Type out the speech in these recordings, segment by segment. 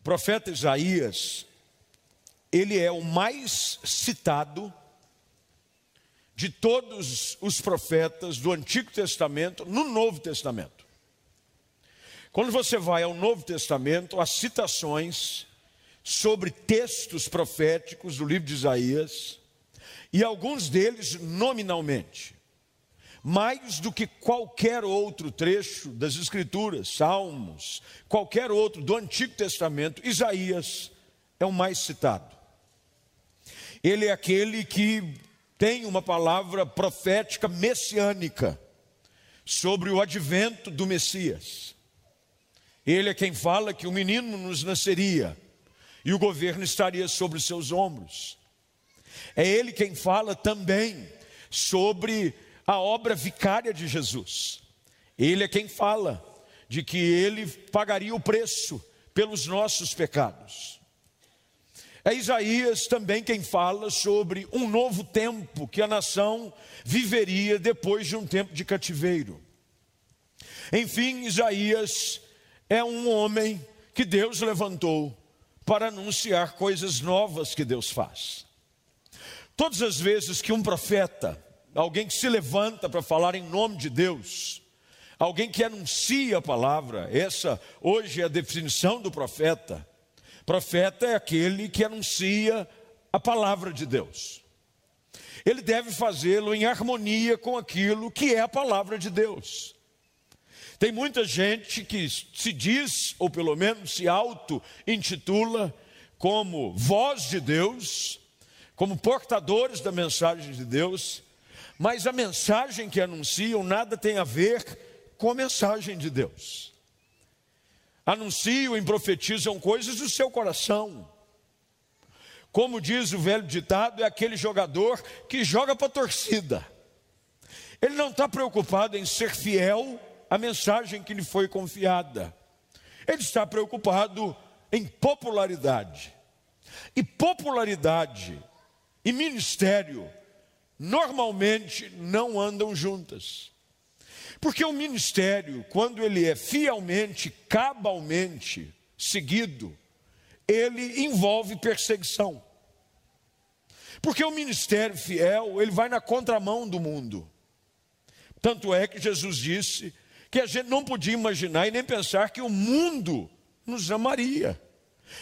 O profeta Isaías, ele é o mais citado de todos os profetas do Antigo Testamento no Novo Testamento. Quando você vai ao Novo Testamento, as citações sobre textos proféticos do livro de Isaías, e alguns deles nominalmente, mais do que qualquer outro trecho das Escrituras, Salmos, qualquer outro do Antigo Testamento, Isaías é o mais citado. Ele é aquele que tem uma palavra profética messiânica sobre o advento do Messias. Ele é quem fala que o menino nos nasceria e o governo estaria sobre os seus ombros. É ele quem fala também sobre a obra vicária de Jesus. Ele é quem fala de que ele pagaria o preço pelos nossos pecados. É Isaías também quem fala sobre um novo tempo que a nação viveria depois de um tempo de cativeiro. Enfim, Isaías é um homem que Deus levantou para anunciar coisas novas que Deus faz. Todas as vezes que um profeta, alguém que se levanta para falar em nome de Deus, alguém que anuncia a palavra, essa hoje é a definição do profeta. Profeta é aquele que anuncia a palavra de Deus. Ele deve fazê-lo em harmonia com aquilo que é a palavra de Deus. Tem muita gente que se diz, ou pelo menos se auto-intitula, como voz de Deus, como portadores da mensagem de Deus, mas a mensagem que anunciam nada tem a ver com a mensagem de Deus. Anunciam e profetizam coisas do seu coração. Como diz o velho ditado, é aquele jogador que joga para a torcida. Ele não está preocupado em ser fiel a mensagem que lhe foi confiada. Ele está preocupado em popularidade. E popularidade e ministério normalmente não andam juntas. Porque o ministério, quando ele é fielmente, cabalmente seguido, ele envolve perseguição. Porque o ministério fiel, ele vai na contramão do mundo. Tanto é que Jesus disse que a gente não podia imaginar e nem pensar que o mundo nos amaria.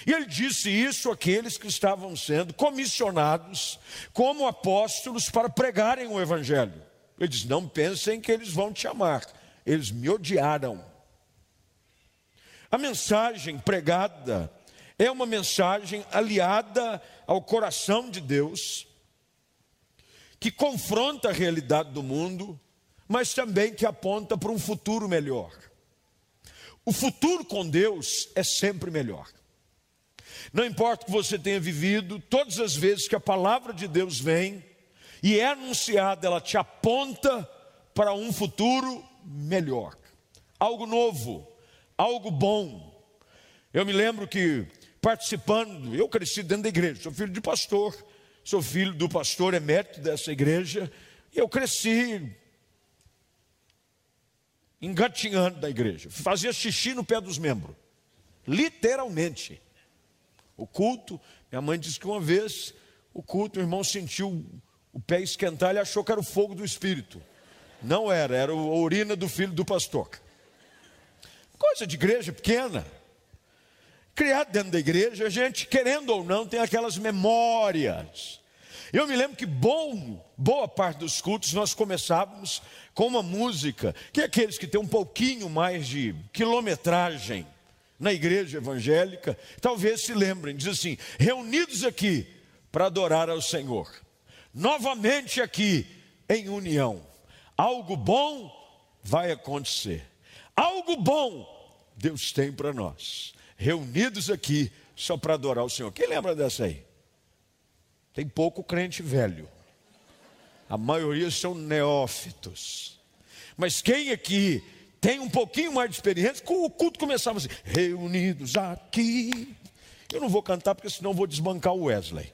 E ele disse isso àqueles que estavam sendo comissionados como apóstolos para pregarem o Evangelho. Ele diz: Não pensem que eles vão te amar, eles me odiaram. A mensagem pregada é uma mensagem aliada ao coração de Deus, que confronta a realidade do mundo mas também que aponta para um futuro melhor. O futuro com Deus é sempre melhor. Não importa o que você tenha vivido, todas as vezes que a palavra de Deus vem e é anunciada, ela te aponta para um futuro melhor, algo novo, algo bom. Eu me lembro que participando, eu cresci dentro da igreja, sou filho de pastor, sou filho do pastor emérito dessa igreja, e eu cresci engatinhando da igreja, fazia xixi no pé dos membros, literalmente. O culto, minha mãe disse que uma vez, o culto, o irmão sentiu o pé esquentar, ele achou que era o fogo do espírito. Não era, era a urina do filho do pastor. Coisa de igreja pequena. Criado dentro da igreja, a gente, querendo ou não, tem aquelas memórias eu me lembro que bom, boa parte dos cultos nós começávamos com uma música, que é aqueles que têm um pouquinho mais de quilometragem na igreja evangélica, talvez se lembrem, diz assim: reunidos aqui para adorar ao Senhor, novamente aqui em união, algo bom vai acontecer, algo bom Deus tem para nós, reunidos aqui só para adorar o Senhor. Quem lembra dessa aí? Tem pouco crente velho. A maioria são neófitos. Mas quem aqui tem um pouquinho mais de experiência, o culto começava assim: reunidos aqui. Eu não vou cantar porque senão vou desbancar o Wesley.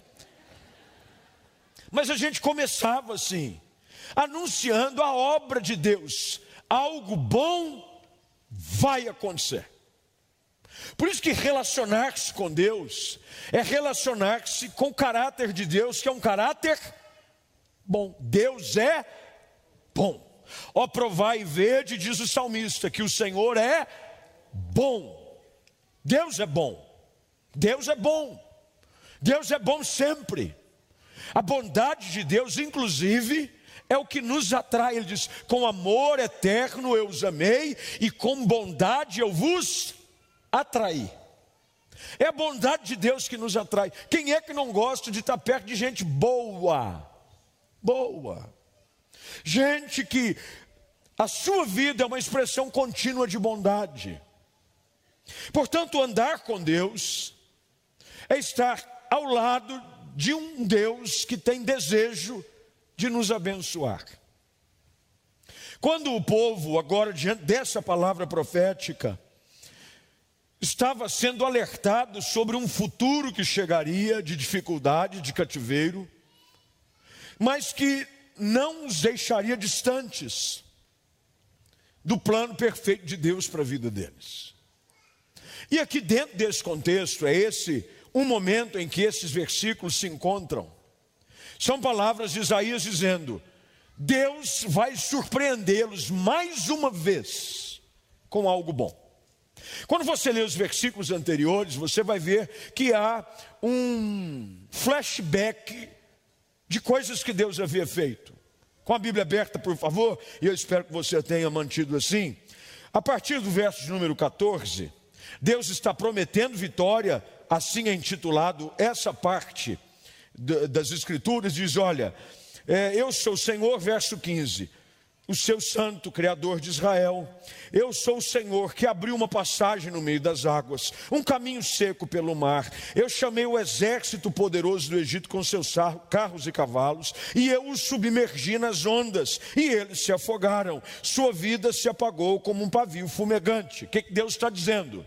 Mas a gente começava assim, anunciando a obra de Deus. Algo bom vai acontecer. Por isso que relacionar-se com Deus é relacionar-se com o caráter de Deus, que é um caráter bom. Deus é bom. Ó, provai e vede, diz o salmista, que o Senhor é bom. Deus é bom. Deus é bom. Deus é bom sempre. A bondade de Deus, inclusive, é o que nos atrai. Ele diz: com amor eterno eu os amei, e com bondade eu vos atraí. É a bondade de Deus que nos atrai. Quem é que não gosta de estar perto de gente boa? Boa. Gente que a sua vida é uma expressão contínua de bondade. Portanto, andar com Deus é estar ao lado de um Deus que tem desejo de nos abençoar. Quando o povo, agora diante dessa palavra profética, estava sendo alertado sobre um futuro que chegaria de dificuldade, de cativeiro, mas que não os deixaria distantes do plano perfeito de Deus para a vida deles. E aqui dentro desse contexto, é esse um momento em que esses versículos se encontram. São palavras de Isaías dizendo: Deus vai surpreendê-los mais uma vez com algo bom. Quando você lê os versículos anteriores, você vai ver que há um flashback de coisas que Deus havia feito. Com a Bíblia aberta, por favor, e eu espero que você tenha mantido assim. A partir do verso de número 14, Deus está prometendo vitória, assim é intitulado essa parte das Escrituras, diz: Olha, é, eu sou o Senhor, verso 15 o seu santo, Criador de Israel. Eu sou o Senhor que abriu uma passagem no meio das águas, um caminho seco pelo mar. Eu chamei o exército poderoso do Egito com seus carros e cavalos, e eu os submergi nas ondas, e eles se afogaram. Sua vida se apagou como um pavio fumegante. O que Deus está dizendo?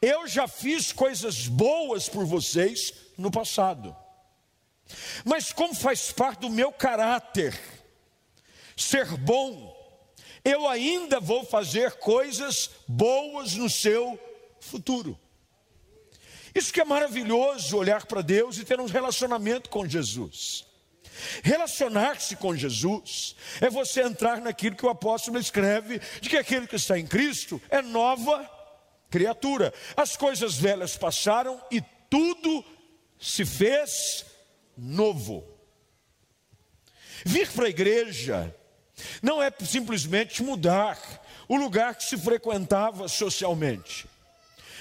Eu já fiz coisas boas por vocês no passado, mas como faz parte do meu caráter, ser bom, eu ainda vou fazer coisas boas no seu futuro. Isso que é maravilhoso olhar para Deus e ter um relacionamento com Jesus. Relacionar-se com Jesus é você entrar naquilo que o apóstolo escreve, de que aquele que está em Cristo é nova criatura. As coisas velhas passaram e tudo se fez novo. Vir para a igreja não é simplesmente mudar o lugar que se frequentava socialmente.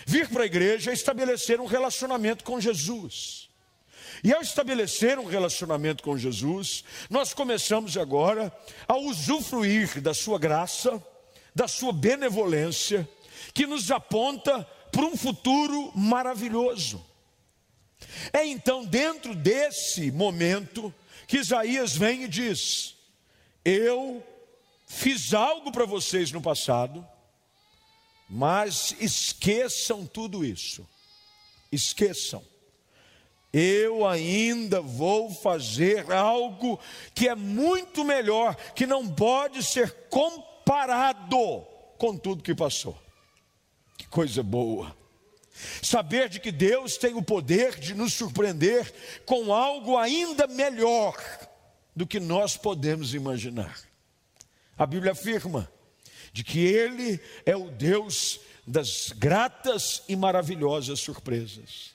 Vir para a igreja é estabelecer um relacionamento com Jesus. E ao estabelecer um relacionamento com Jesus, nós começamos agora a usufruir da sua graça, da sua benevolência, que nos aponta para um futuro maravilhoso. É então dentro desse momento que Isaías vem e diz: eu fiz algo para vocês no passado, mas esqueçam tudo isso. Esqueçam. Eu ainda vou fazer algo que é muito melhor, que não pode ser comparado com tudo que passou. Que coisa boa. Saber de que Deus tem o poder de nos surpreender com algo ainda melhor do que nós podemos imaginar. A Bíblia afirma de que Ele é o Deus das gratas e maravilhosas surpresas.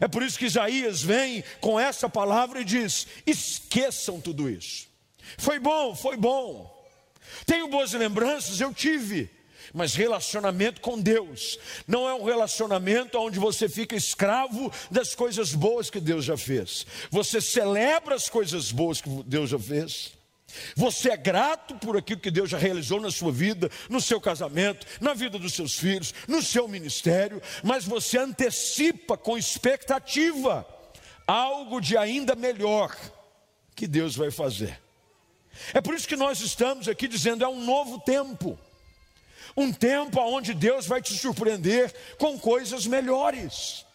É por isso que Isaías vem com essa palavra e diz: esqueçam tudo isso. Foi bom, foi bom. Tenho boas lembranças, eu tive. Mas relacionamento com Deus não é um relacionamento onde você fica escravo das coisas boas que Deus já fez. Você celebra as coisas boas que Deus já fez. Você é grato por aquilo que Deus já realizou na sua vida, no seu casamento, na vida dos seus filhos, no seu ministério, mas você antecipa com expectativa algo de ainda melhor que Deus vai fazer. É por isso que nós estamos aqui dizendo: é um novo tempo um tempo onde Deus vai te surpreender com coisas melhores.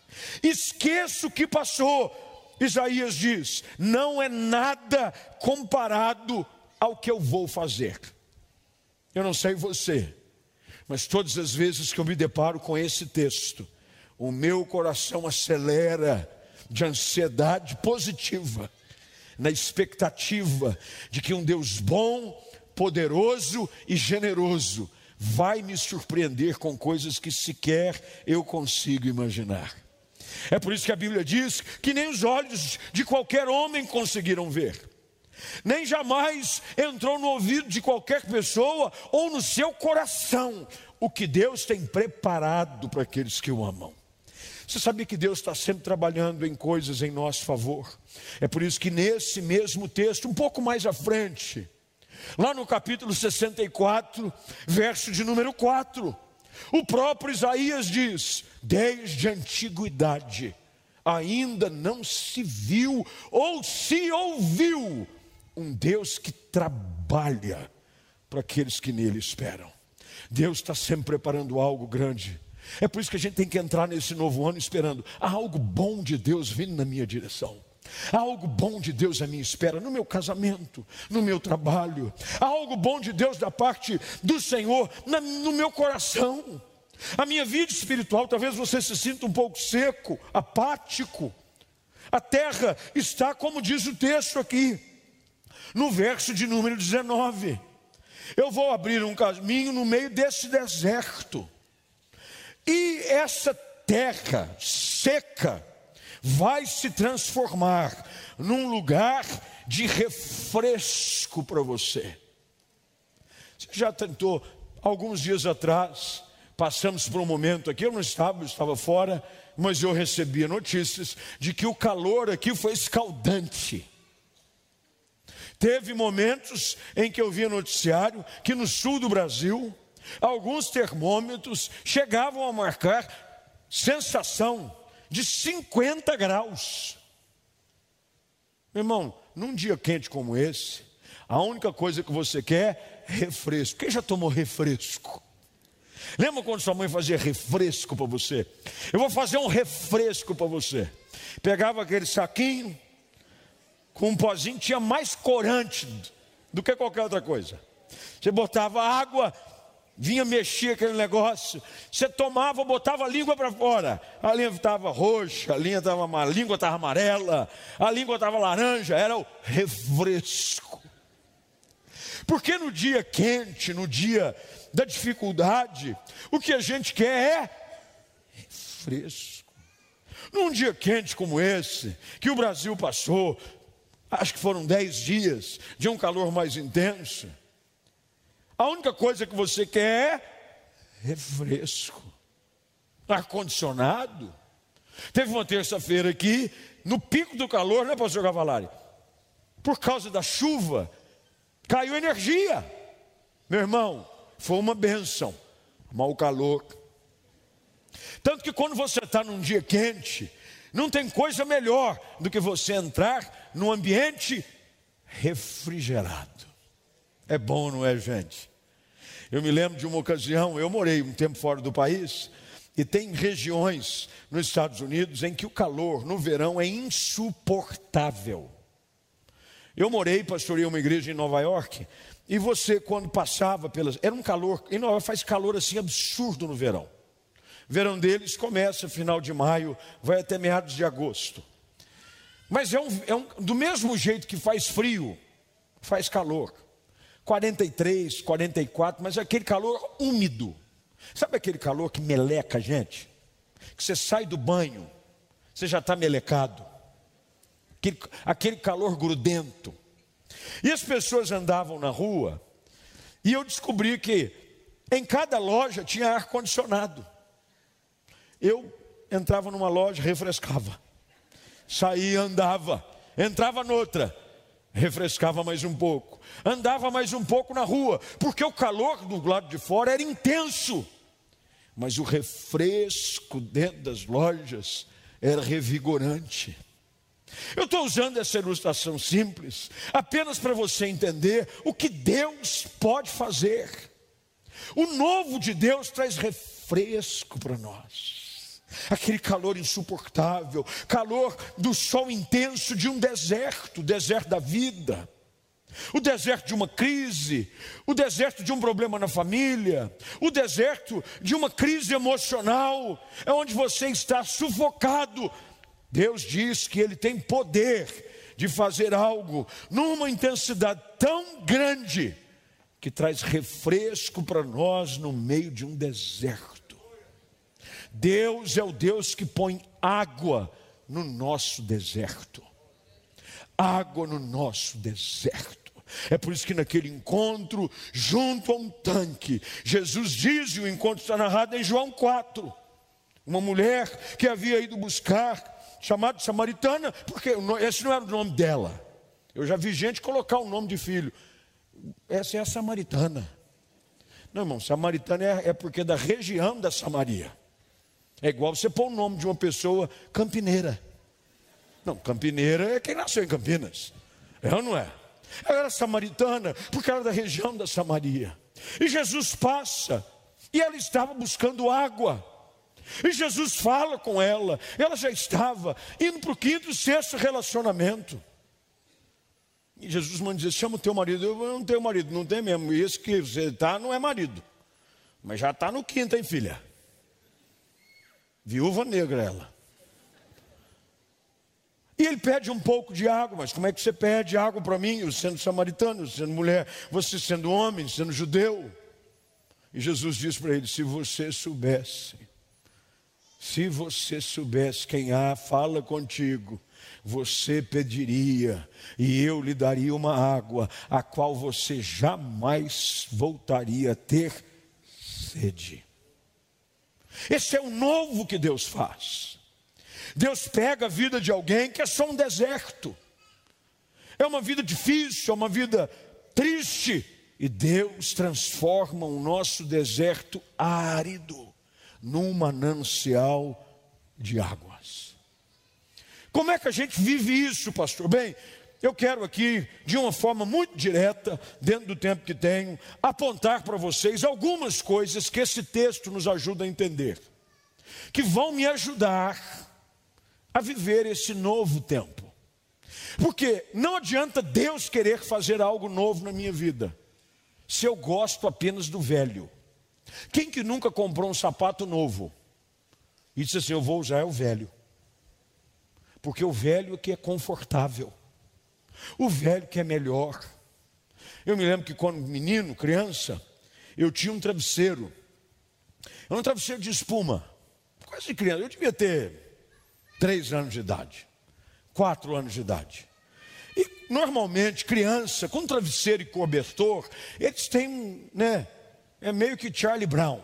Esqueça o que passou. Isaías diz: não é nada comparado ao que eu vou fazer. Eu não sei você, Mas todas as vezes que eu me deparo com esse texto, o meu coração acelera de ansiedade positiva, na expectativa de que um Deus bom, poderoso e generoso vai me surpreender com coisas que sequer eu consigo imaginar. É por isso que a Bíblia diz que nem os olhos de qualquer homem conseguiram ver, nem jamais entrou no ouvido de qualquer pessoa ou no seu coração o que Deus tem preparado para aqueles que o amam. Você sabia que Deus está sempre trabalhando em coisas em nosso favor? É por isso que nesse mesmo texto, um pouco mais à frente, Lá no capítulo 64, verso de número 4, o próprio Isaías diz: Desde a antiguidade ainda não se viu ou se ouviu um Deus que trabalha para aqueles que nele esperam. Deus está sempre preparando algo grande. É por isso que a gente tem que entrar nesse novo ano esperando. Há algo bom de Deus vindo na minha direção. Há algo bom de Deus à minha espera, no meu casamento, no meu trabalho. Há algo bom de Deus da parte do Senhor no meu coração. A minha vida espiritual, talvez você se sinta um pouco seco, apático. A terra está, como diz o texto aqui, no verso de número 19. Eu vou abrir um caminho no meio desse deserto. E essa terra seca, vai se transformar num lugar de refresco para você. Você já tentou, alguns dias atrás, passamos por um momento aqui, eu não estava, eu estava fora, mas eu recebia notícias de que o calor aqui foi escaldante. Teve momentos em que eu via noticiário que no sul do Brasil, alguns termômetros chegavam a marcar sensação de 50 graus. Meu irmão, num dia quente como esse, a única coisa que você quer é refresco. Quem já tomou refresco? Lembra quando sua mãe fazia refresco para você? Eu vou fazer um refresco para você. Pegava aquele saquinho com um pozinho, tinha mais corante do que qualquer outra coisa. Você botava água vinha mexer aquele negócio, você tomava, botava a língua para fora, a língua estava roxa, a língua estava a língua estava amarela, a língua estava laranja, era o refresco. Porque no dia quente, no dia da dificuldade, o que a gente quer é refresco. Num dia quente como esse, que o Brasil passou, acho que foram dez dias de um calor mais intenso, a única coisa que você quer é refresco, ar-condicionado. Teve uma terça-feira aqui, no pico do calor, né, pastor Cavalari? Por causa da chuva, caiu energia. Meu irmão, foi uma benção, mau calor. Tanto que quando você está num dia quente, não tem coisa melhor do que você entrar num ambiente refrigerado. É bom, não é, gente? Eu me lembro de uma ocasião, eu morei um tempo fora do país, e tem regiões nos Estados Unidos em que o calor no verão é insuportável. Eu morei, pastorei uma igreja em Nova York, e você, quando passava pelas. Era um calor, em Nova York faz calor assim absurdo no verão. Verão deles começa final de maio, vai até meados de agosto. Mas é, um, é um, do mesmo jeito que faz frio, faz calor. 43, 44, mas é aquele calor úmido. Sabe aquele calor que meleca a gente? Que você sai do banho, você já está melecado. Aquele, aquele calor grudento. E as pessoas andavam na rua, e eu descobri que em cada loja tinha ar-condicionado. Eu entrava numa loja, refrescava, saía, andava, entrava noutra, refrescava mais um pouco, andava mais um pouco na rua, porque o calor do lado de fora era intenso, mas o refresco dentro das lojas era revigorante. Eu estou usando essa ilustração simples apenas para você entender o que Deus pode fazer. O novo de Deus traz refresco para nós aquele calor insuportável, calor do sol intenso de um deserto, deserto da vida. o deserto de uma crise, o deserto de um problema na família, o deserto de uma crise emocional, é onde você está sufocado. Deus diz que Ele tem poder de fazer algo numa intensidade tão grande que traz refresco para nós no meio de um deserto. Deus é o Deus que põe água no nosso deserto. Água no nosso deserto. É por isso que naquele encontro, junto a um tanque, Jesus diz, e o encontro está narrado em João 4, uma mulher que havia ido buscar, chamada samaritana, porque esse não era o nome dela. Eu já vi gente colocar o nome de filho. Essa é a samaritana. Não, irmão, samaritana é, é porque é da região da Samaria. É igual você pôr o nome de uma pessoa campineira. Não, campineira é quem nasceu em Campinas. É ou não é? Ela era samaritana, porque era da região da Samaria. E Jesus passa, e ela estava buscando água. E Jesus fala com ela, ela já estava indo para o quinto, sexto relacionamento. E Jesus manda dizer: chama o teu marido. Eu não tenho marido, não tem mesmo. Isso que você está não é marido. Mas já está no quinto, hein, filha? Viúva negra ela. E ele pede um pouco de água, mas como é que você pede água para mim, eu sendo samaritano, sendo mulher, você sendo homem, sendo judeu? E Jesus diz para ele: se você soubesse, se você soubesse quem há, fala contigo, você pediria, e eu lhe daria uma água, a qual você jamais voltaria a ter sede. Esse é o novo que Deus faz. Deus pega a vida de alguém que é só um deserto, é uma vida difícil, é uma vida triste, e Deus transforma o nosso deserto árido num manancial de águas. Como é que a gente vive isso, pastor? Bem, eu quero aqui, de uma forma muito direta, dentro do tempo que tenho, apontar para vocês algumas coisas que esse texto nos ajuda a entender, que vão me ajudar a viver esse novo tempo. Porque não adianta Deus querer fazer algo novo na minha vida, se eu gosto apenas do velho. Quem que nunca comprou um sapato novo e disse assim: Eu vou usar o velho, porque o velho é que é confortável, o velho que é melhor. Eu me lembro que quando menino, criança, eu tinha um travesseiro, era um travesseiro de espuma, quase criança, eu devia ter três anos de idade, quatro anos de idade. E normalmente, criança com travesseiro e cobertor, eles têm, né? É meio que Charlie Brown.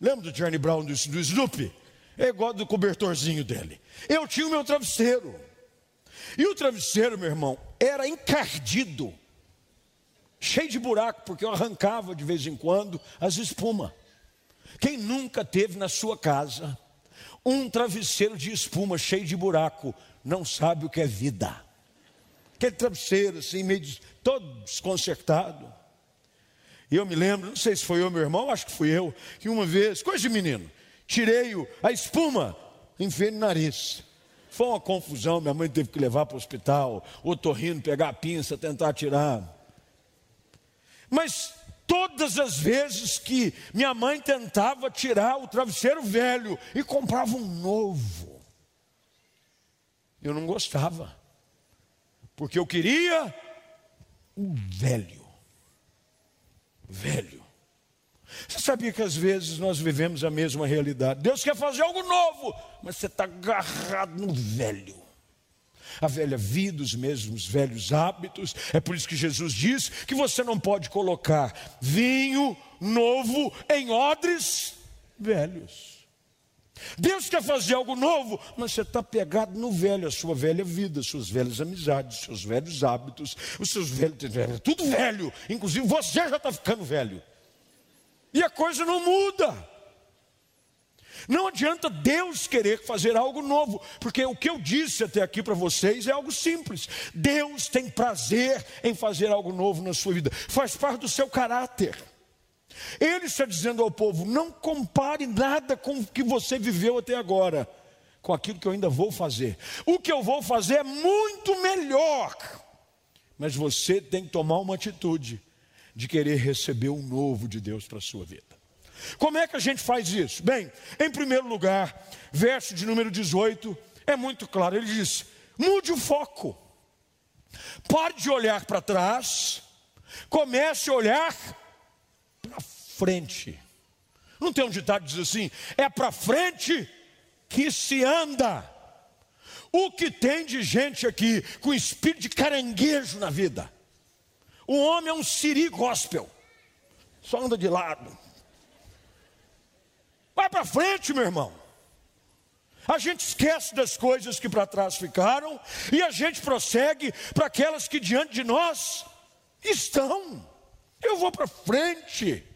Lembra do Charlie Brown do, do Snoopy? É igual do cobertorzinho dele. Eu tinha o meu travesseiro. E o travesseiro, meu irmão, era encardido, cheio de buraco, porque eu arrancava de vez em quando as espumas. Quem nunca teve na sua casa um travesseiro de espuma cheio de buraco, não sabe o que é vida. Aquele travesseiro assim, meio todo desconcertado. E eu me lembro, não sei se foi eu, meu irmão, acho que fui eu, que uma vez, coisa de menino, tirei a espuma, enfiei no nariz. Foi uma confusão, minha mãe teve que levar para o hospital, o torrino pegar a pinça, tentar tirar. Mas todas as vezes que minha mãe tentava tirar o travesseiro velho e comprava um novo. Eu não gostava, porque eu queria um velho. Velho. Você sabia que às vezes nós vivemos a mesma realidade? Deus quer fazer algo novo, mas você está agarrado no velho a velha vida, os mesmos velhos hábitos. É por isso que Jesus diz que você não pode colocar vinho novo em odres velhos. Deus quer fazer algo novo, mas você está pegado no velho, a sua velha vida, suas velhas amizades, seus velhos hábitos, os seus velhos, tudo velho, inclusive você já está ficando velho. E a coisa não muda. Não adianta Deus querer fazer algo novo, porque o que eu disse até aqui para vocês é algo simples. Deus tem prazer em fazer algo novo na sua vida, faz parte do seu caráter. Ele está dizendo ao povo: não compare nada com o que você viveu até agora, com aquilo que eu ainda vou fazer. O que eu vou fazer é muito melhor, Mas você tem que tomar uma atitude de querer receber o novo de Deus para a sua vida. Como é que a gente faz isso? Bem, em primeiro lugar, verso de número 18 é muito claro. Ele diz: mude o foco. Pare de olhar para trás, comece a olhar para frente. Não tem um ditado que diz assim: é para frente que se anda. O que tem de gente aqui com espírito de caranguejo na vida? O homem é um siri gospel, só anda de lado. Vai para frente, meu irmão. A gente esquece das coisas que para trás ficaram e a gente prossegue para aquelas que diante de nós estão. Eu vou para frente.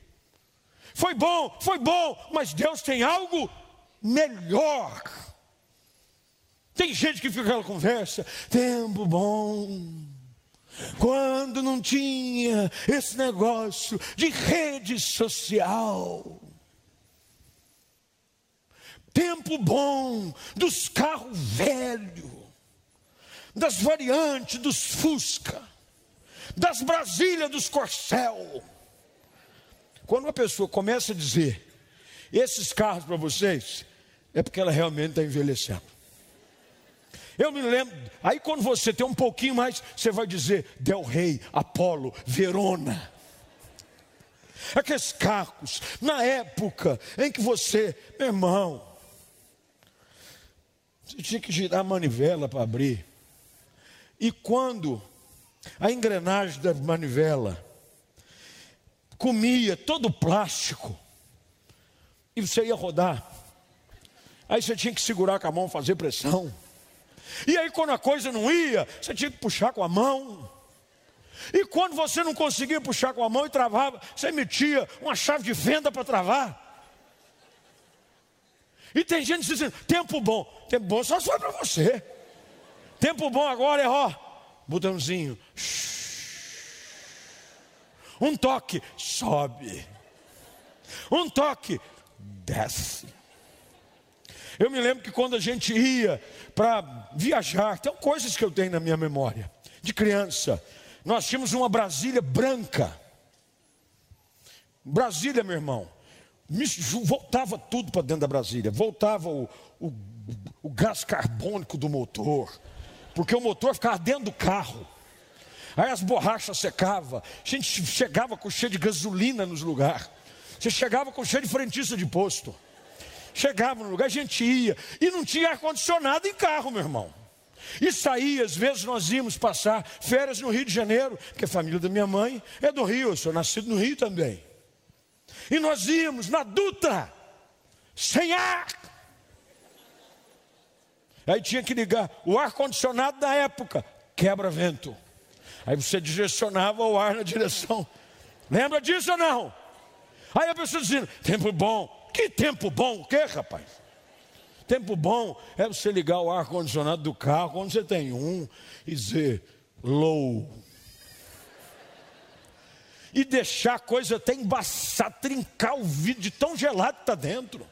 Foi bom, foi bom, mas Deus tem algo melhor. Tem gente que fica aquela conversa, tempo bom. Quando não tinha esse negócio de rede social. Tempo bom dos carros velhos, das variantes dos Fusca, das Brasília dos Corcel. Quando uma pessoa começa a dizer esses carros para vocês, é porque ela realmente está envelhecendo. Eu me lembro, aí quando você tem um pouquinho mais, você vai dizer Del Rey, Apolo, Verona. Aqueles carros, na época em que você, meu irmão, você tinha que girar a manivela para abrir. E quando a engrenagem da manivela comia todo o plástico, e você ia rodar, aí você tinha que segurar com a mão, fazer pressão. E aí, quando a coisa não ia, você tinha que puxar com a mão. E quando você não conseguia puxar com a mão e travava, você metia uma chave de venda para travar. E tem gente dizendo: tempo bom, tempo bom só foi para você. Tempo bom agora é ó, botãozinho. Um toque, sobe. Um toque, desce. Eu me lembro que quando a gente ia para viajar, tem coisas que eu tenho na minha memória, de criança. Nós tínhamos uma Brasília branca. Brasília, meu irmão, voltava tudo para dentro da Brasília, voltava o, o, o gás carbônico do motor, porque o motor ficava dentro do carro. Aí as borrachas secavam, a gente chegava com cheio de gasolina nos lugares. Você chegava com cheio de frentista de posto. Chegava no lugar, a gente ia. E não tinha ar-condicionado em carro, meu irmão. E saía, às vezes nós íamos passar férias no Rio de Janeiro, porque a família da minha mãe é do Rio, eu sou nascido no Rio também. E nós íamos na Dutra, sem ar. Aí tinha que ligar o ar-condicionado da época, quebra-vento. Aí você direcionava o ar na direção. Lembra disso ou não? Aí a pessoa dizendo, tempo bom. Que tempo bom o quê, rapaz? Tempo bom é você ligar o ar-condicionado do carro quando você tem um e dizer low e deixar a coisa até embaçar, trincar o vidro de tão gelado que está dentro.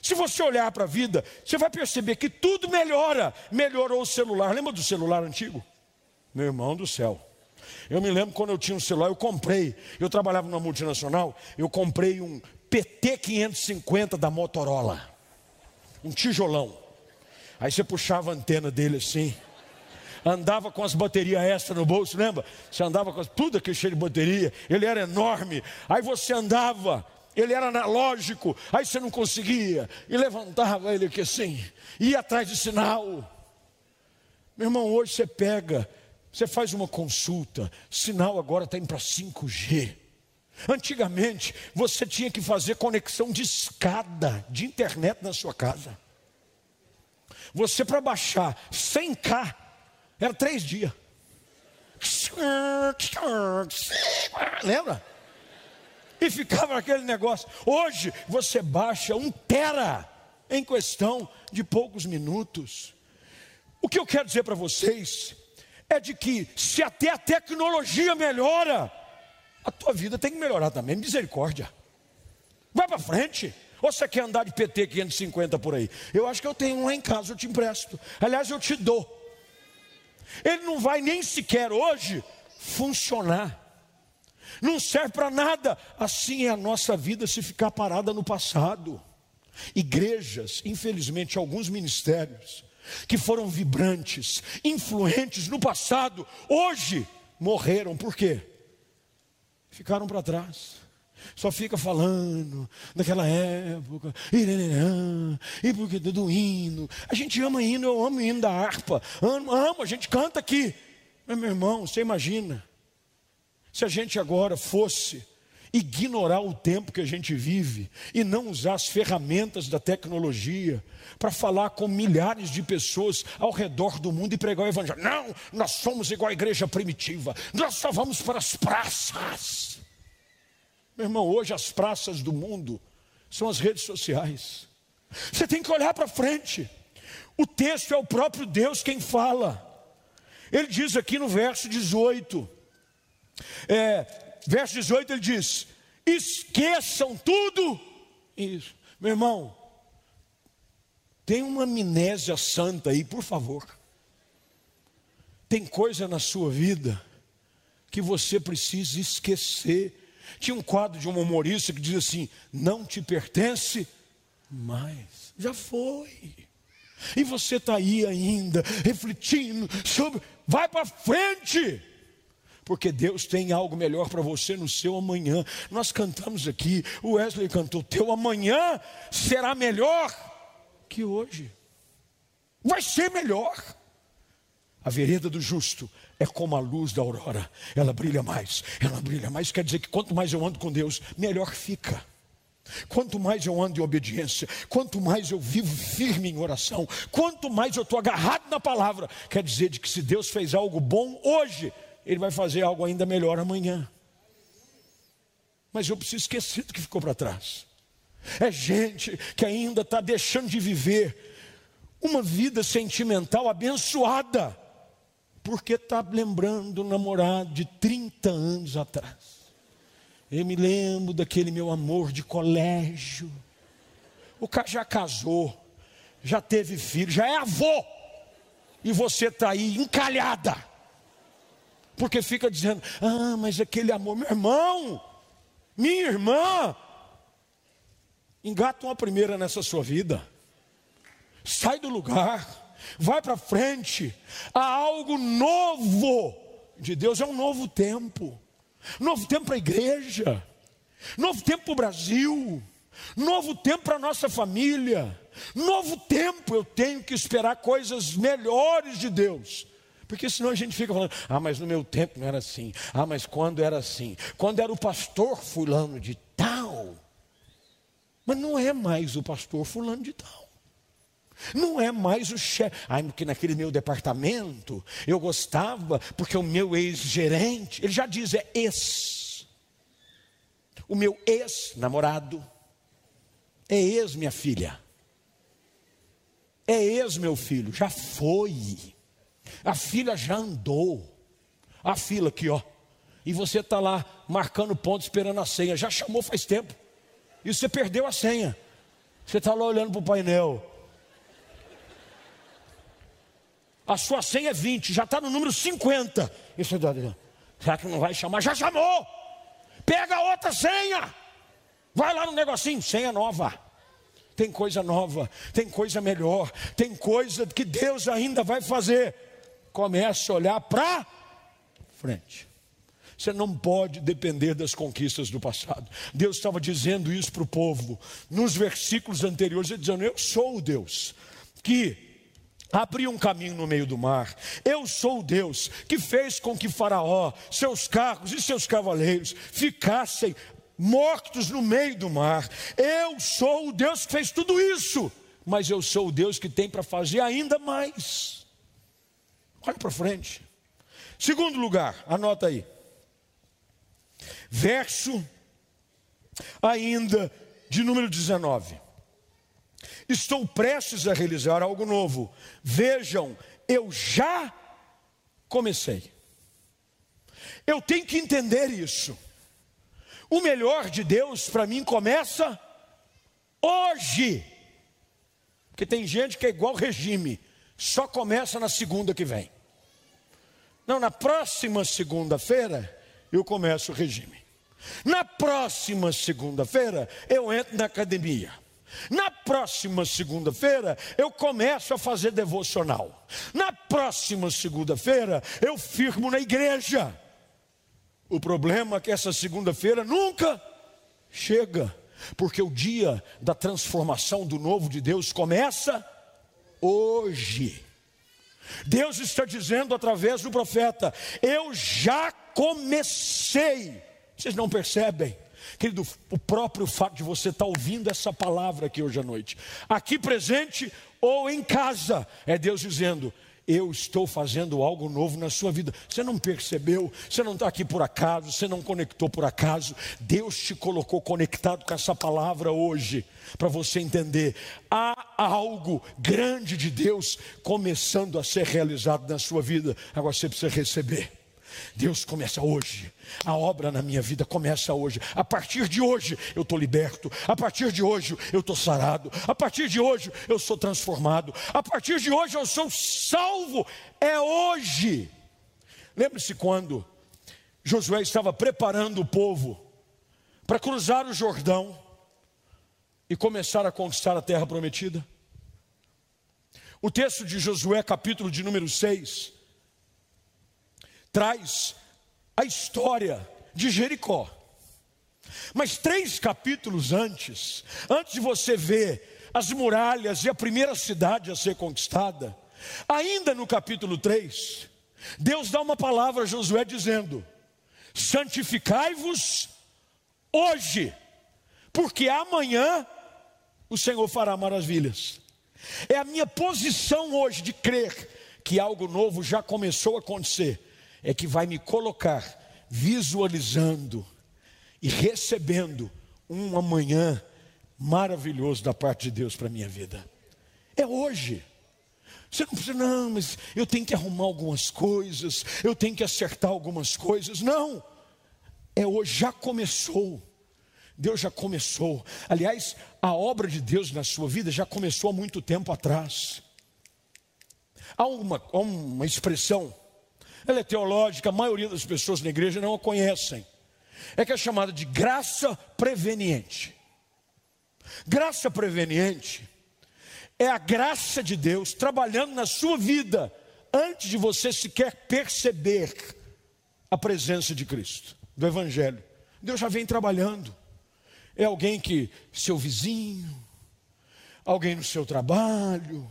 Se você olhar para a vida, você vai perceber que tudo melhora. Melhorou o celular. Lembra do celular antigo? Meu irmão do céu. Eu me lembro quando eu tinha um celular, eu comprei. Eu trabalhava numa multinacional, eu comprei um PT 550 da Motorola. Um tijolão. Aí você puxava a antena dele assim andava com as baterias extra no bolso, lembra? Você andava com tudo aquele cheio de bateria, ele era enorme, aí você andava, ele era analógico, aí você não conseguia, e levantava ele aqui assim, ia atrás de sinal. Meu irmão, hoje você pega, você faz uma consulta, sinal agora está indo para 5G. Antigamente, você tinha que fazer conexão de escada de internet na sua casa. Você para baixar 100K era três dias. Lembra? E ficava aquele negócio. Hoje você baixa um tera em questão de poucos minutos. O que eu quero dizer para vocês é de que se até a tecnologia melhora, a tua vida tem que melhorar também. Misericórdia. Vai para frente. Ou você quer andar de PT 550 por aí? Eu acho que eu tenho um lá em casa, eu te empresto. Aliás, eu te dou. ele não vai nem sequer hoje funcionar. Não serve para nada. Assim é a nossa vida se ficar parada no passado. Igrejas, infelizmente, alguns ministérios que foram vibrantes, influentes no passado, hoje morreram. Por quê? Ficaram para trás. Só fica falando daquela época, e porque do hino. A gente ama hino, eu amo hino da harpa. Amo, amo, a gente canta aqui. Mas, meu irmão, você imagina, se a gente agora fosse ignorar o tempo que a gente vive e não usar as ferramentas da tecnologia para falar com milhares de pessoas ao redor do mundo e pregar o evangelho. Não, nós somos igual a igreja primitiva. Nós só vamos para as praças. Meu irmão, hoje as praças do mundo são as redes sociais. Você tem que olhar para frente. O texto é o próprio Deus quem fala. Ele diz aqui no verso 18, é, verso 18 ele diz: esqueçam tudo isso. Meu irmão, tem uma amnésia santa aí, por favor. Tem coisa na sua vida que você precisa esquecer. Tinha um quadro de um humorista que diz assim: Não te pertence mais. Já foi. E você está aí ainda, refletindo sobre. Vai para frente porque Deus tem algo melhor para você no seu amanhã. Nós cantamos aqui, o Wesley cantou: Teu amanhã será melhor que hoje. Vai ser melhor. A vereda do justo é como a luz da aurora, ela brilha mais, ela brilha mais. Quer dizer que quanto mais eu ando com Deus, melhor fica. Quanto mais eu ando em obediência, quanto mais eu vivo firme em oração, quanto mais eu estou agarrado na palavra, quer dizer de que se Deus fez algo bom hoje, ele vai fazer algo ainda melhor amanhã. Mas eu preciso esquecer do que ficou para trás. É gente que ainda está deixando de viver uma vida sentimental abençoada, porque está lembrando do namorado de 30 anos atrás. Eu me lembro daquele meu amor de colégio. O cara já casou, já teve filho, já é avô, e você está aí encalhada porque fica dizendo: ah, mas aquele amor, meu irmão, minha irmã, engata uma primeira nessa sua vida, sai do lugar, vai para frente, há algo novo de Deus, é um novo tempo, novo tempo para a igreja, novo tempo para o Brasil, novo tempo para a nossa família, novo tempo, eu tenho que esperar coisas melhores de Deus. Porque senão a gente fica falando, ah, mas no meu tempo não era assim. Ah, mas quando era assim? Quando era o pastor fulano de tal. Mas não é mais o pastor fulano de tal. Não é mais o chefe. Ah, porque naquele meu departamento eu gostava, porque o meu ex-gerente, ele já diz, é ex. O meu ex-namorado é ex, minha filha. É ex, meu filho, já foi. A filha já andou. A fila aqui, ó. E você está lá marcando ponto, esperando a senha. Já chamou faz tempo. E você perdeu a senha. Você está lá olhando para o painel. A sua senha é 20, já está no número 50. E você está será que não vai chamar? Já chamou! Pega outra senha! Vai lá no negocinho, senha nova. Tem coisa nova, tem coisa melhor, tem coisa que Deus ainda vai fazer comece a olhar para frente. Você não pode depender das conquistas do passado. Deus estava dizendo isso para o povo. Nos versículos anteriores, ele dizendo: Eu sou o Deus que abriu um caminho no meio do mar. Eu sou o Deus que fez com que Faraó, seus carros e seus cavaleiros ficassem mortos no meio do mar. Eu sou o Deus que fez tudo isso. Mas eu sou o Deus que tem para fazer ainda mais. Olha para frente. Segundo lugar, anota aí. Verso ainda de número 19. Estou prestes a realizar algo novo. Vejam, eu já comecei. Eu tenho que entender isso. O melhor de Deus para mim começa hoje. Porque tem gente que é igual regime, só começa na segunda que vem. Não, na próxima segunda-feira eu começo o regime. Na próxima segunda-feira eu entro na academia. Na próxima segunda-feira eu começo a fazer devocional. Na próxima segunda-feira eu firmo na igreja. O problema é que essa segunda-feira nunca chega, porque o dia da transformação do novo de Deus começa hoje. Deus está dizendo através do profeta: Eu já comecei. Vocês não percebem? Querido, o próprio fato de você estar ouvindo essa palavra aqui hoje à noite, aqui presente ou em casa, é Deus dizendo: eu estou fazendo algo novo na sua vida. Você não percebeu, você não está aqui por acaso, você não conectou por acaso. Deus te colocou conectado com essa palavra hoje, para você entender: há algo grande de Deus começando a ser realizado na sua vida. Agora você precisa receber. Deus começa hoje. A obra na minha vida começa hoje. A partir de hoje eu estou liberto. A partir de hoje eu estou sarado. A partir de hoje eu sou transformado. A partir de hoje eu sou salvo. É hoje. Lembre-se quando Josué estava preparando o povo para cruzar o Jordão e começar a conquistar a terra prometida. O texto de Josué, capítulo de número 6, traz a história de Jericó. Mas três capítulos antes, antes de você ver as muralhas e a primeira cidade a ser conquistada, ainda no capítulo 3, Deus dá uma palavra a Josué dizendo: santificai-vos hoje, porque amanhã o Senhor fará maravilhas. É a minha posição hoje de crer que algo novo já começou a acontecer é que vai me colocar visualizando e recebendo um amanhã maravilhoso da parte de Deus para a minha vida. É hoje. Você não precisa, não, mas eu tenho que arrumar algumas coisas, eu tenho que acertar algumas coisas. Não, é hoje, já começou. Deus já começou. Aliás, a obra de Deus na sua vida já começou há muito tempo atrás. Há uma, uma expressão ela é teológica, a maioria das pessoas na igreja não a conhecem. É que é chamada de graça preveniente. Graça preveniente é a graça de Deus trabalhando na sua vida antes de você sequer perceber a presença de Cristo, do Evangelho. Deus já vem trabalhando. É alguém que, seu vizinho, alguém no seu trabalho,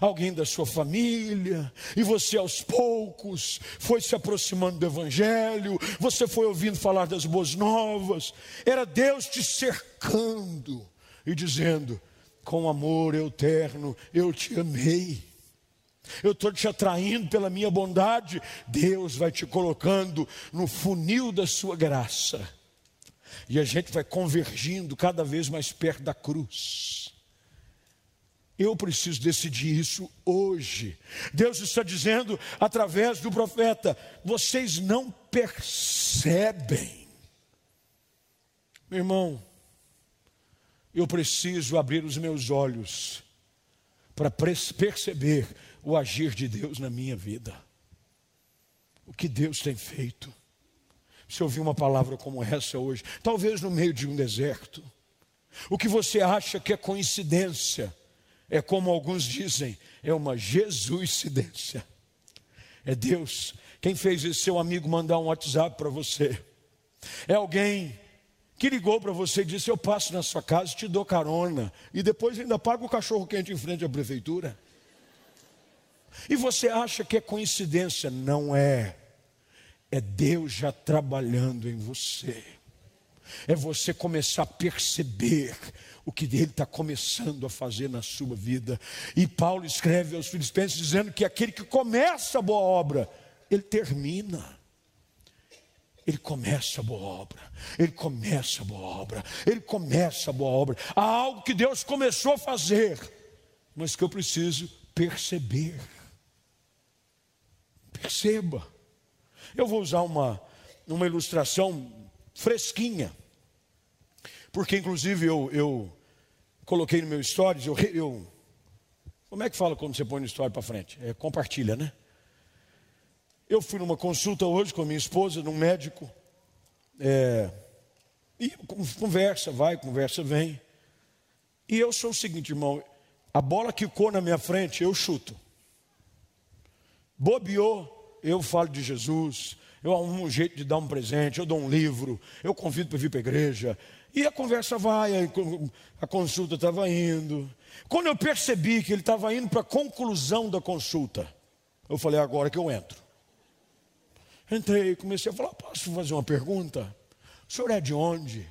alguém da sua família, e você aos poucos foi se aproximando do Evangelho, você foi ouvindo falar das boas novas, era Deus te cercando e dizendo: com amor eterno eu te amei. Eu estou te atraindo pela minha bondade. Deus vai te colocando no funil da sua graça. E a gente vai convergindo cada vez mais perto da cruz. Eu preciso decidir isso hoje. Deus está dizendo através do profeta: vocês não percebem. Meu irmão, eu preciso abrir os meus olhos para perceber o agir de Deus na minha vida. O que Deus tem feito. Se ouvir uma palavra como essa hoje, talvez no meio de um deserto, o que você acha que é coincidência, é como alguns dizem, é uma Jesuscidência. É Deus quem fez esse seu amigo mandar um WhatsApp para você. É alguém que ligou para você e disse: Eu passo na sua casa, te dou carona, e depois ainda pago o cachorro quente em frente à prefeitura. E você acha que é coincidência? Não é. É Deus já trabalhando em você. É você começar a perceber o que ele está começando a fazer na sua vida. E Paulo escreve aos Filipenses dizendo que aquele que começa a boa obra, ele termina. Ele começa a boa obra, ele começa a boa obra, ele começa a boa obra. Há algo que Deus começou a fazer, mas que eu preciso perceber. Perceba. Eu vou usar uma, uma ilustração fresquinha. Porque, inclusive, eu, eu coloquei no meu stories, eu, eu, Como é que fala quando você põe no story para frente? É, compartilha, né? Eu fui numa consulta hoje com a minha esposa, num médico. É, e conversa, vai, conversa, vem. E eu sou o seguinte, irmão: a bola quicou na minha frente, eu chuto. Bobeou, eu falo de Jesus, eu arrumo um jeito de dar um presente, eu dou um livro, eu convido para vir para a igreja. E a conversa vai, a consulta estava indo. Quando eu percebi que ele estava indo para a conclusão da consulta, eu falei, agora que eu entro. Entrei, comecei a falar, posso fazer uma pergunta? O senhor é de onde?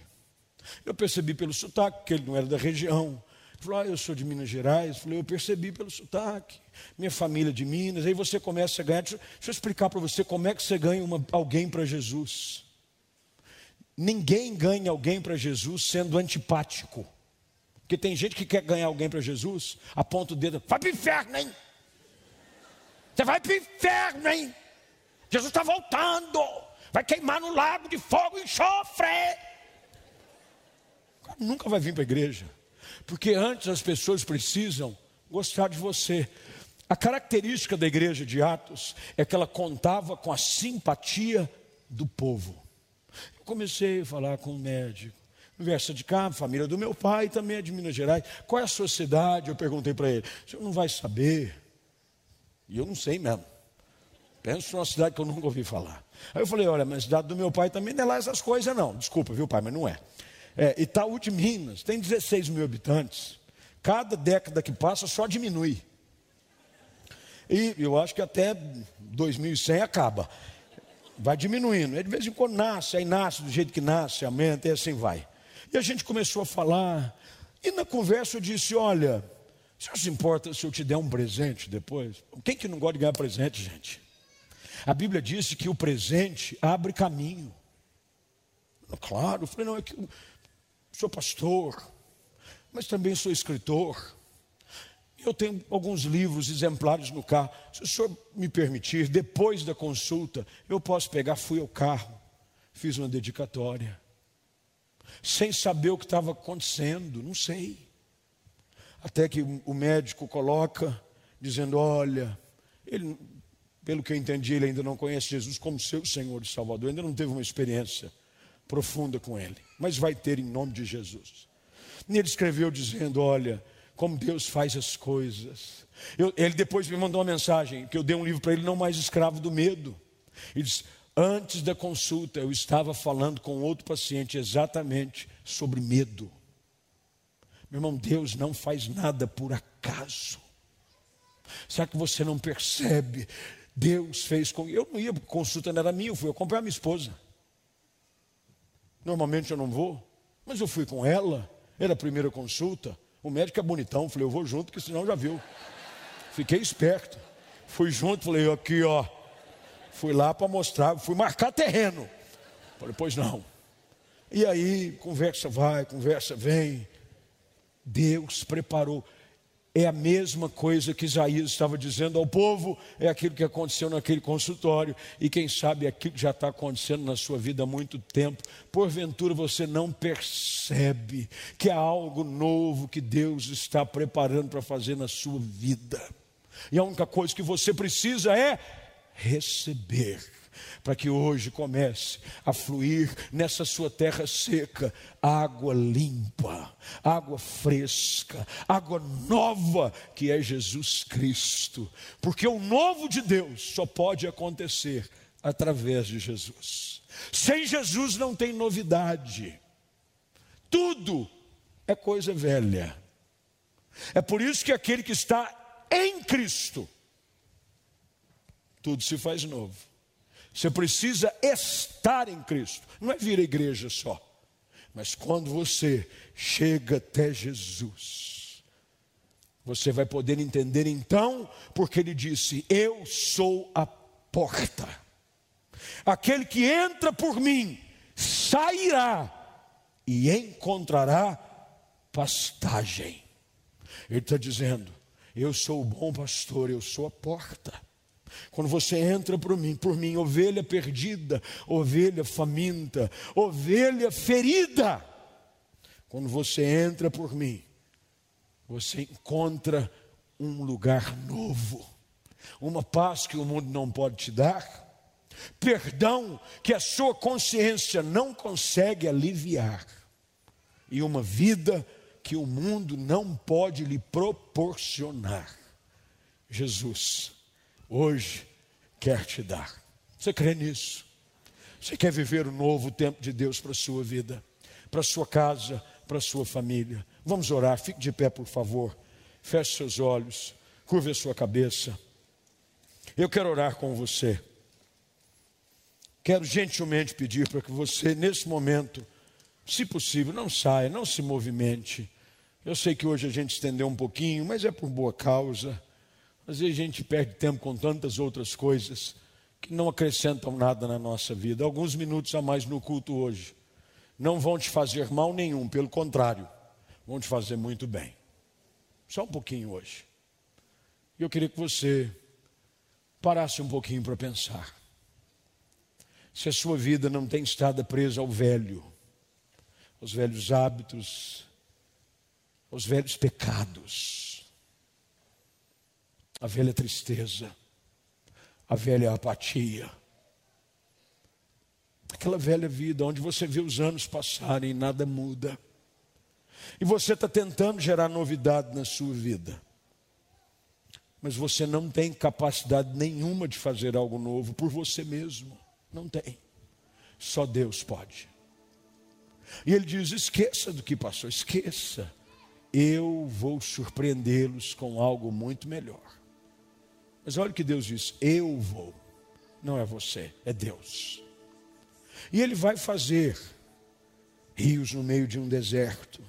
Eu percebi pelo sotaque que ele não era da região. Falou, ah, eu sou de Minas Gerais. Falei, eu percebi pelo sotaque. Minha família é de Minas. Aí você começa a ganhar. Deixa, deixa eu explicar para você como é que você ganha uma, alguém para Jesus. Ninguém ganha alguém para Jesus sendo antipático. Porque tem gente que quer ganhar alguém para Jesus, aponta o dedo, vai para o inferno, hein? Você vai para o inferno, hein? Jesus está voltando, vai queimar no lago de fogo e enxofre. Nunca vai vir para a igreja, porque antes as pessoas precisam gostar de você. A característica da igreja de Atos é que ela contava com a simpatia do povo. Eu comecei a falar com o médico, Versa de cá, família do meu pai também é de Minas Gerais. Qual é a sua cidade? Eu perguntei para ele. Senhor não vai saber. E eu não sei mesmo. Penso numa cidade que eu nunca ouvi falar. Aí eu falei, olha, mas a cidade do meu pai também não é lá essas coisas, não. Desculpa, viu, pai, mas não é. É Itaú de Minas, tem 16 mil habitantes. Cada década que passa só diminui. E eu acho que até 2100 acaba. Vai diminuindo. E de vez em quando nasce, aí nasce do jeito que nasce, aumenta e assim vai. E a gente começou a falar. E na conversa eu disse: Olha, você se importa se eu te der um presente depois? Quem que não gosta de ganhar presente, gente? A Bíblia disse que o presente abre caminho. Claro, eu falei: Não, é que sou pastor, mas também sou escritor. Eu tenho alguns livros exemplares no carro. Se o senhor me permitir, depois da consulta, eu posso pegar. Fui ao carro, fiz uma dedicatória sem saber o que estava acontecendo, não sei. Até que o médico coloca, dizendo: Olha, ele, pelo que eu entendi, ele ainda não conhece Jesus como seu Senhor e Salvador, ainda não teve uma experiência profunda com ele, mas vai ter em nome de Jesus. E ele escreveu dizendo: Olha, como Deus faz as coisas. Eu, ele depois me mandou uma mensagem que eu dei um livro para ele, não mais escravo do medo. Ele disse: Antes da consulta, eu estava falando com outro paciente exatamente sobre medo. Meu irmão, Deus não faz nada por acaso. Será que você não percebe? Deus fez com. Eu não ia, consulta não era minha, eu fui acompanhar minha esposa. Normalmente eu não vou, mas eu fui com ela, era a primeira consulta. O médico é bonitão, falei, eu vou junto, porque senão já viu. Fiquei esperto. Fui junto, falei, aqui ó, Fui lá para mostrar, fui marcar terreno. Falei, pois não. E aí, conversa vai, conversa vem. Deus preparou. É a mesma coisa que Isaías estava dizendo ao povo, é aquilo que aconteceu naquele consultório, e quem sabe é aquilo que já está acontecendo na sua vida há muito tempo. Porventura você não percebe que há algo novo que Deus está preparando para fazer na sua vida. E a única coisa que você precisa é receber, para que hoje comece a fluir nessa sua terra seca água limpa, água fresca, água nova, que é Jesus Cristo, porque o novo de Deus só pode acontecer através de Jesus. Sem Jesus não tem novidade, tudo é coisa velha. É por isso que aquele que está em Cristo, tudo se faz novo. Você precisa estar em Cristo, não é vir à igreja só, mas quando você chega até Jesus, você vai poder entender então, porque ele disse: Eu sou a porta, aquele que entra por mim sairá e encontrará pastagem. Ele está dizendo: Eu sou o bom pastor, eu sou a porta. Quando você entra por mim, por mim, ovelha perdida, ovelha faminta, ovelha ferida. Quando você entra por mim, você encontra um lugar novo, uma paz que o mundo não pode te dar, perdão que a sua consciência não consegue aliviar, e uma vida que o mundo não pode lhe proporcionar. Jesus, hoje, quer te dar. Você crê nisso? Você quer viver o novo tempo de Deus para a sua vida, para a sua casa, para a sua família? Vamos orar, fique de pé, por favor. Feche seus olhos, curve a sua cabeça. Eu quero orar com você. Quero gentilmente pedir para que você, nesse momento, se possível, não saia, não se movimente. Eu sei que hoje a gente estendeu um pouquinho, mas é por boa causa. Às vezes a gente perde tempo com tantas outras coisas que não acrescentam nada na nossa vida. Alguns minutos a mais no culto hoje não vão te fazer mal nenhum, pelo contrário, vão te fazer muito bem. Só um pouquinho hoje. E eu queria que você parasse um pouquinho para pensar. Se a sua vida não tem estado presa ao velho, aos velhos hábitos, aos velhos pecados, a velha tristeza, a velha apatia, aquela velha vida onde você vê os anos passarem e nada muda, e você está tentando gerar novidade na sua vida, mas você não tem capacidade nenhuma de fazer algo novo por você mesmo, não tem, só Deus pode. E ele diz: esqueça do que passou, esqueça, eu vou surpreendê-los com algo muito melhor. Mas olha o que Deus diz: Eu vou. Não é você, é Deus. E Ele vai fazer rios no meio de um deserto,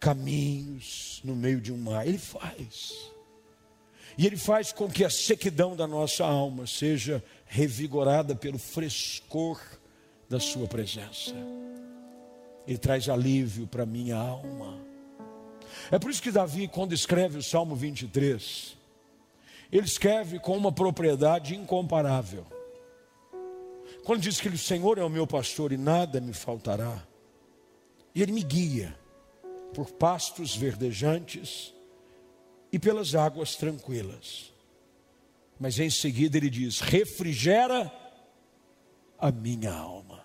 caminhos no meio de um mar. Ele faz. E Ele faz com que a sequidão da nossa alma seja revigorada pelo frescor da Sua presença. Ele traz alívio para minha alma. É por isso que Davi, quando escreve o Salmo 23, ele escreve com uma propriedade incomparável. Quando diz que o Senhor é o meu pastor e nada me faltará, e Ele me guia por pastos verdejantes e pelas águas tranquilas. Mas em seguida ele diz: refrigera a minha alma.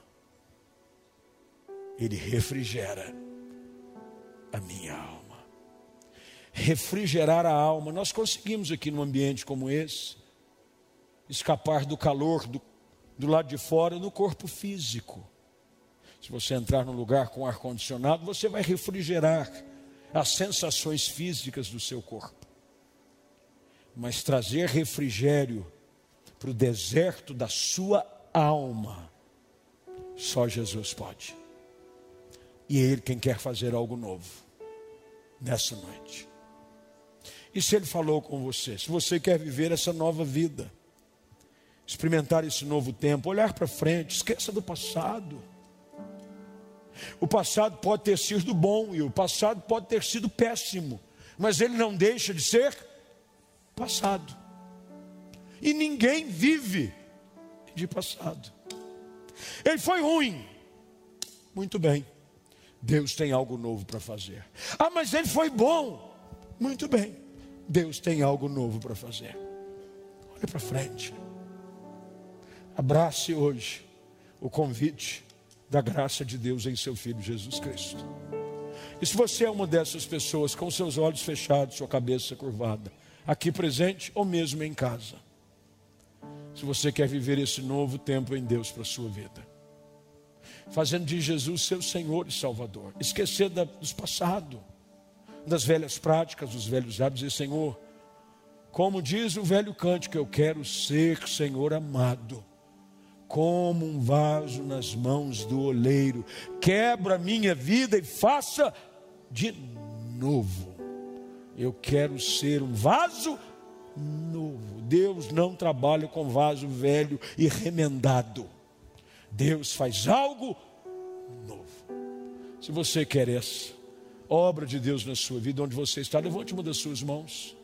Ele refrigera a minha alma refrigerar a alma. Nós conseguimos aqui num ambiente como esse escapar do calor do, do lado de fora no corpo físico. Se você entrar num lugar com ar condicionado, você vai refrigerar as sensações físicas do seu corpo. Mas trazer refrigério para o deserto da sua alma, só Jesus pode. E é Ele quem quer fazer algo novo nessa noite. E se Ele falou com você? Se você quer viver essa nova vida, experimentar esse novo tempo, olhar para frente, esqueça do passado. O passado pode ter sido bom e o passado pode ter sido péssimo, mas ele não deixa de ser passado. E ninguém vive de passado. Ele foi ruim. Muito bem. Deus tem algo novo para fazer. Ah, mas ele foi bom. Muito bem. Deus tem algo novo para fazer. Olha para frente. Abrace hoje o convite da graça de Deus em seu Filho Jesus Cristo. E se você é uma dessas pessoas com seus olhos fechados, sua cabeça curvada, aqui presente ou mesmo em casa, se você quer viver esse novo tempo em Deus para a sua vida, fazendo de Jesus seu Senhor e Salvador, esquecer dos passados das velhas práticas, dos velhos hábitos, e Senhor, como diz o velho cântico, eu quero ser, Senhor amado, como um vaso nas mãos do oleiro, quebra minha vida e faça de novo. Eu quero ser um vaso novo. Deus não trabalha com vaso velho e remendado. Deus faz algo novo. Se você quer essa, obra de Deus na sua vida, onde você está, levante uma das suas mãos.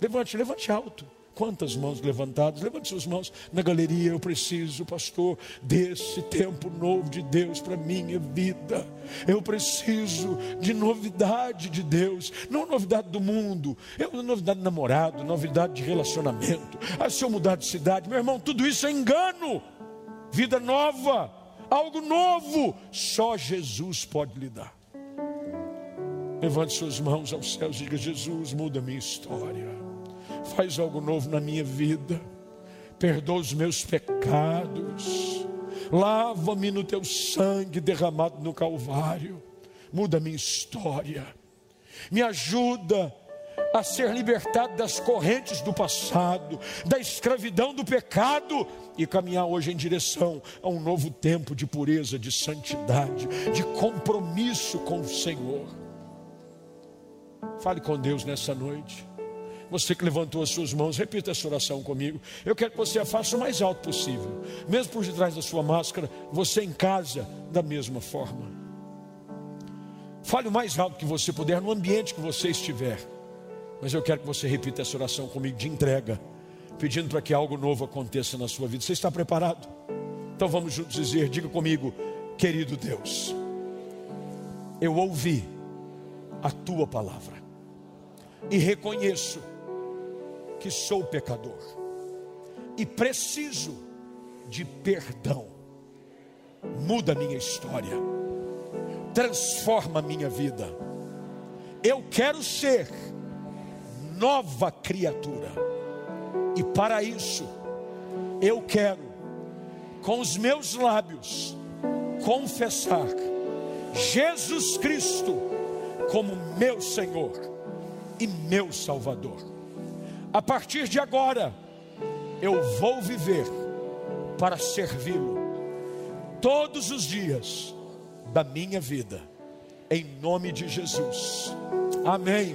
Levante, levante alto. Quantas mãos levantadas? Levante suas mãos na galeria. Eu preciso, pastor, desse tempo novo de Deus para minha vida. Eu preciso de novidade de Deus, não novidade do mundo, é novidade de namorado, novidade de relacionamento. Ah, se eu mudar de cidade, meu irmão, tudo isso é engano. Vida nova, algo novo, só Jesus pode lhe dar. Levante suas mãos aos céus e diga: Jesus, muda minha história. Faz algo novo na minha vida, perdoa os meus pecados, lava-me no teu sangue derramado no Calvário, muda minha história, me ajuda a ser libertado das correntes do passado, da escravidão do pecado e caminhar hoje em direção a um novo tempo de pureza, de santidade, de compromisso com o Senhor. Fale com Deus nessa noite. Você que levantou as suas mãos, repita essa oração comigo. Eu quero que você a faça o mais alto possível, mesmo por detrás da sua máscara, você em casa, da mesma forma. Fale o mais alto que você puder, no ambiente que você estiver. Mas eu quero que você repita essa oração comigo de entrega, pedindo para que algo novo aconteça na sua vida. Você está preparado? Então vamos juntos dizer: diga comigo, querido Deus, eu ouvi a tua palavra e reconheço que sou pecador e preciso de perdão. Muda minha história, transforma minha vida. Eu quero ser nova criatura, e para isso, eu quero, com os meus lábios, confessar Jesus Cristo como meu Senhor e meu Salvador a partir de agora, eu vou viver para servi-lo todos os dias da minha vida, em nome de Jesus. Amém.